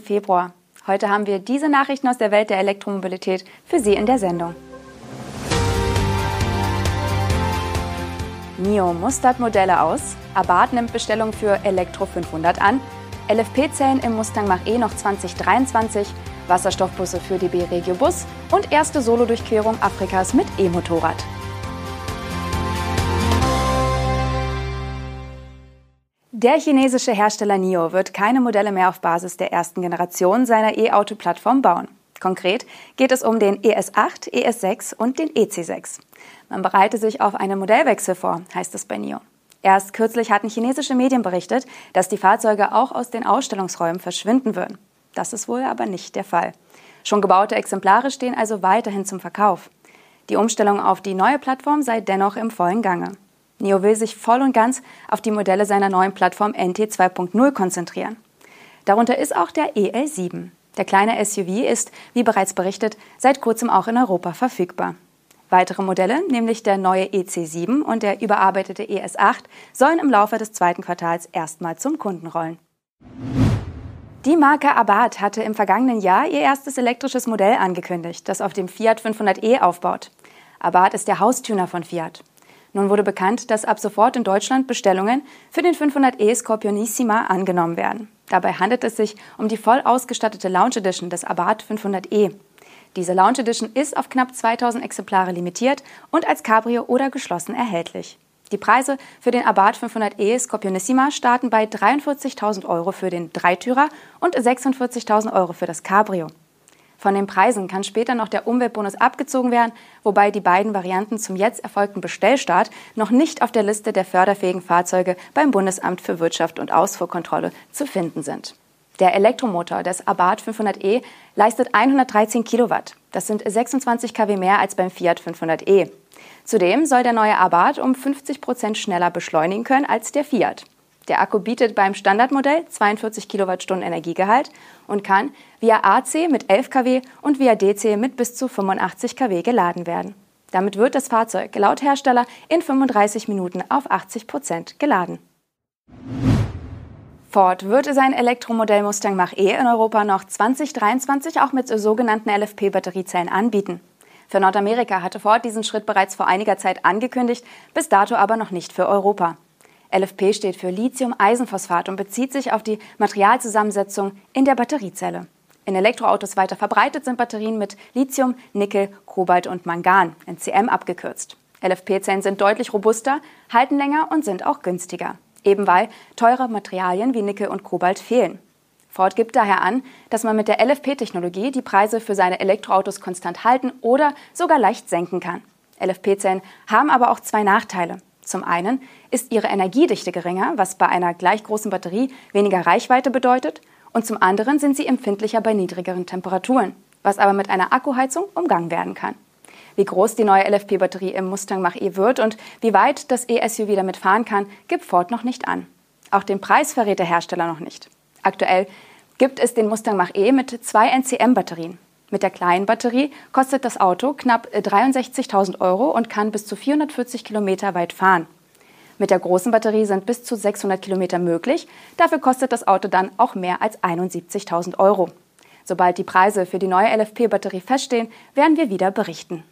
Februar. Heute haben wir diese Nachrichten aus der Welt der Elektromobilität für Sie in der Sendung. NIO mustert Modelle aus, Abarth nimmt Bestellung für Elektro 500 an, LFP-Zellen im Mustang Mach-E noch 2023, Wasserstoffbusse für DB Regio Bus und erste Solodurchquerung Afrikas mit E-Motorrad. Der chinesische Hersteller NIO wird keine Modelle mehr auf Basis der ersten Generation seiner E-Auto-Plattform bauen. Konkret geht es um den ES8, ES6 und den EC6. Man bereite sich auf einen Modellwechsel vor, heißt es bei NIO. Erst kürzlich hatten chinesische Medien berichtet, dass die Fahrzeuge auch aus den Ausstellungsräumen verschwinden würden. Das ist wohl aber nicht der Fall. Schon gebaute Exemplare stehen also weiterhin zum Verkauf. Die Umstellung auf die neue Plattform sei dennoch im vollen Gange. NIO will sich voll und ganz auf die Modelle seiner neuen Plattform NT 2.0 konzentrieren. Darunter ist auch der EL7. Der kleine SUV ist, wie bereits berichtet, seit kurzem auch in Europa verfügbar. Weitere Modelle, nämlich der neue EC7 und der überarbeitete ES8, sollen im Laufe des zweiten Quartals erstmal zum Kunden rollen. Die Marke Abarth hatte im vergangenen Jahr ihr erstes elektrisches Modell angekündigt, das auf dem Fiat 500e aufbaut. Abarth ist der Haustuner von Fiat. Nun wurde bekannt, dass ab sofort in Deutschland Bestellungen für den 500e Scorpionissima angenommen werden. Dabei handelt es sich um die voll ausgestattete Lounge Edition des Abarth 500e. Diese Lounge Edition ist auf knapp 2000 Exemplare limitiert und als Cabrio oder geschlossen erhältlich. Die Preise für den Abarth 500e Scorpionissima starten bei 43.000 Euro für den Dreitürer und 46.000 Euro für das Cabrio. Von den Preisen kann später noch der Umweltbonus abgezogen werden, wobei die beiden Varianten zum jetzt erfolgten Bestellstart noch nicht auf der Liste der förderfähigen Fahrzeuge beim Bundesamt für Wirtschaft und Ausfuhrkontrolle zu finden sind. Der Elektromotor des Abarth 500e leistet 113 Kilowatt. Das sind 26 kW mehr als beim Fiat 500e. Zudem soll der neue Abarth um 50 Prozent schneller beschleunigen können als der Fiat. Der Akku bietet beim Standardmodell 42 Kilowattstunden Energiegehalt und kann via AC mit 11 kW und via DC mit bis zu 85 kW geladen werden. Damit wird das Fahrzeug laut Hersteller in 35 Minuten auf 80 Prozent geladen. Ford wird sein Elektromodell Mustang Mach-E in Europa noch 2023 auch mit sogenannten LFP-Batteriezellen anbieten. Für Nordamerika hatte Ford diesen Schritt bereits vor einiger Zeit angekündigt, bis dato aber noch nicht für Europa. LFP steht für Lithium-Eisenphosphat und bezieht sich auf die Materialzusammensetzung in der Batteriezelle. In Elektroautos weiter verbreitet sind Batterien mit Lithium, Nickel, Kobalt und Mangan, NCM abgekürzt. LFP-Zellen sind deutlich robuster, halten länger und sind auch günstiger, eben weil teure Materialien wie Nickel und Kobalt fehlen. Ford gibt daher an, dass man mit der LFP-Technologie die Preise für seine Elektroautos konstant halten oder sogar leicht senken kann. LFP-Zellen haben aber auch zwei Nachteile. Zum einen ist ihre Energiedichte geringer, was bei einer gleich großen Batterie weniger Reichweite bedeutet, und zum anderen sind sie empfindlicher bei niedrigeren Temperaturen, was aber mit einer Akkuheizung umgangen werden kann. Wie groß die neue LFP-Batterie im Mustang Mach-E wird und wie weit das E-SUV damit fahren kann, gibt Ford noch nicht an. Auch den Preis verrät der Hersteller noch nicht. Aktuell gibt es den Mustang Mach-E mit zwei NCM-Batterien. Mit der kleinen Batterie kostet das Auto knapp 63.000 Euro und kann bis zu 440 Kilometer weit fahren. Mit der großen Batterie sind bis zu 600 Kilometer möglich. Dafür kostet das Auto dann auch mehr als 71.000 Euro. Sobald die Preise für die neue LFP-Batterie feststehen, werden wir wieder berichten.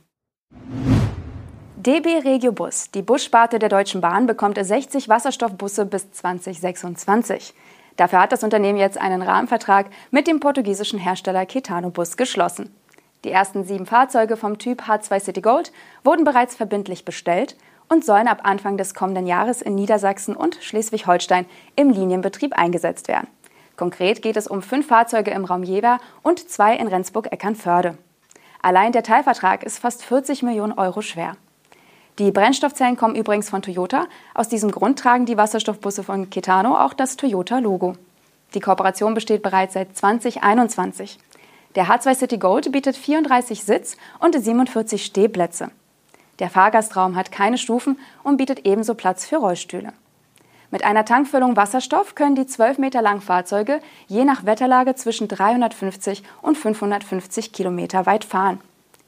DB Regio Bus, die Bussparte der Deutschen Bahn, bekommt 60 Wasserstoffbusse bis 2026. Dafür hat das Unternehmen jetzt einen Rahmenvertrag mit dem portugiesischen Hersteller Ketano Bus geschlossen. Die ersten sieben Fahrzeuge vom Typ H2 City Gold wurden bereits verbindlich bestellt und sollen ab Anfang des kommenden Jahres in Niedersachsen und Schleswig-Holstein im Linienbetrieb eingesetzt werden. Konkret geht es um fünf Fahrzeuge im Raum Jever und zwei in Rendsburg-Eckernförde. Allein der Teilvertrag ist fast 40 Millionen Euro schwer. Die Brennstoffzellen kommen übrigens von Toyota. Aus diesem Grund tragen die Wasserstoffbusse von Ketano auch das Toyota-Logo. Die Kooperation besteht bereits seit 2021. Der H2 City Gold bietet 34 Sitz- und 47 Stehplätze. Der Fahrgastraum hat keine Stufen und bietet ebenso Platz für Rollstühle. Mit einer Tankfüllung Wasserstoff können die 12 Meter langen Fahrzeuge je nach Wetterlage zwischen 350 und 550 Kilometer weit fahren.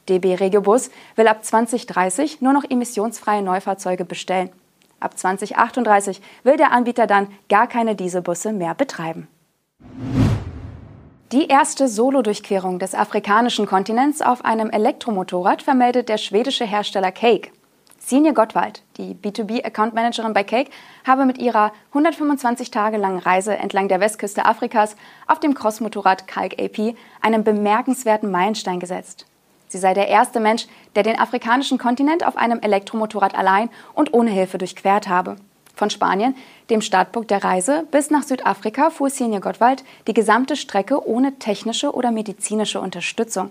DB Regiobus will ab 2030 nur noch emissionsfreie Neufahrzeuge bestellen. Ab 2038 will der Anbieter dann gar keine Dieselbusse mehr betreiben. Die erste Solo-Durchquerung des afrikanischen Kontinents auf einem Elektromotorrad vermeldet der schwedische Hersteller Cake. Sinje Gottwald, die B2B-Account-Managerin bei Cake, habe mit ihrer 125 Tage langen Reise entlang der Westküste Afrikas auf dem Crossmotorrad Kalk AP einen bemerkenswerten Meilenstein gesetzt. Sie sei der erste Mensch, der den afrikanischen Kontinent auf einem Elektromotorrad allein und ohne Hilfe durchquert habe. Von Spanien, dem Startpunkt der Reise, bis nach Südafrika fuhr Sinje Gottwald die gesamte Strecke ohne technische oder medizinische Unterstützung.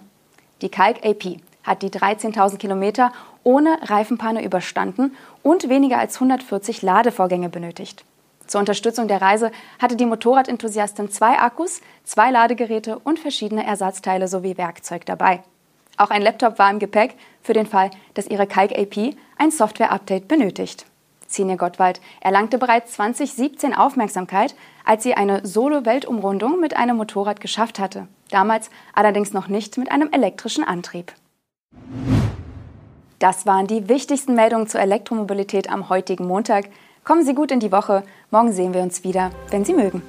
Die Kalk AP hat die 13.000 Kilometer ohne Reifenpanne überstanden und weniger als 140 Ladevorgänge benötigt. Zur Unterstützung der Reise hatte die Motorradenthusiastin zwei Akkus, zwei Ladegeräte und verschiedene Ersatzteile sowie Werkzeug dabei. Auch ein Laptop war im Gepäck für den Fall, dass ihre Kalk AP ein Software-Update benötigt. Xenia Gottwald erlangte bereits 2017 Aufmerksamkeit, als sie eine Solo-Weltumrundung mit einem Motorrad geschafft hatte. Damals allerdings noch nicht mit einem elektrischen Antrieb. Das waren die wichtigsten Meldungen zur Elektromobilität am heutigen Montag. Kommen Sie gut in die Woche. Morgen sehen wir uns wieder, wenn Sie mögen.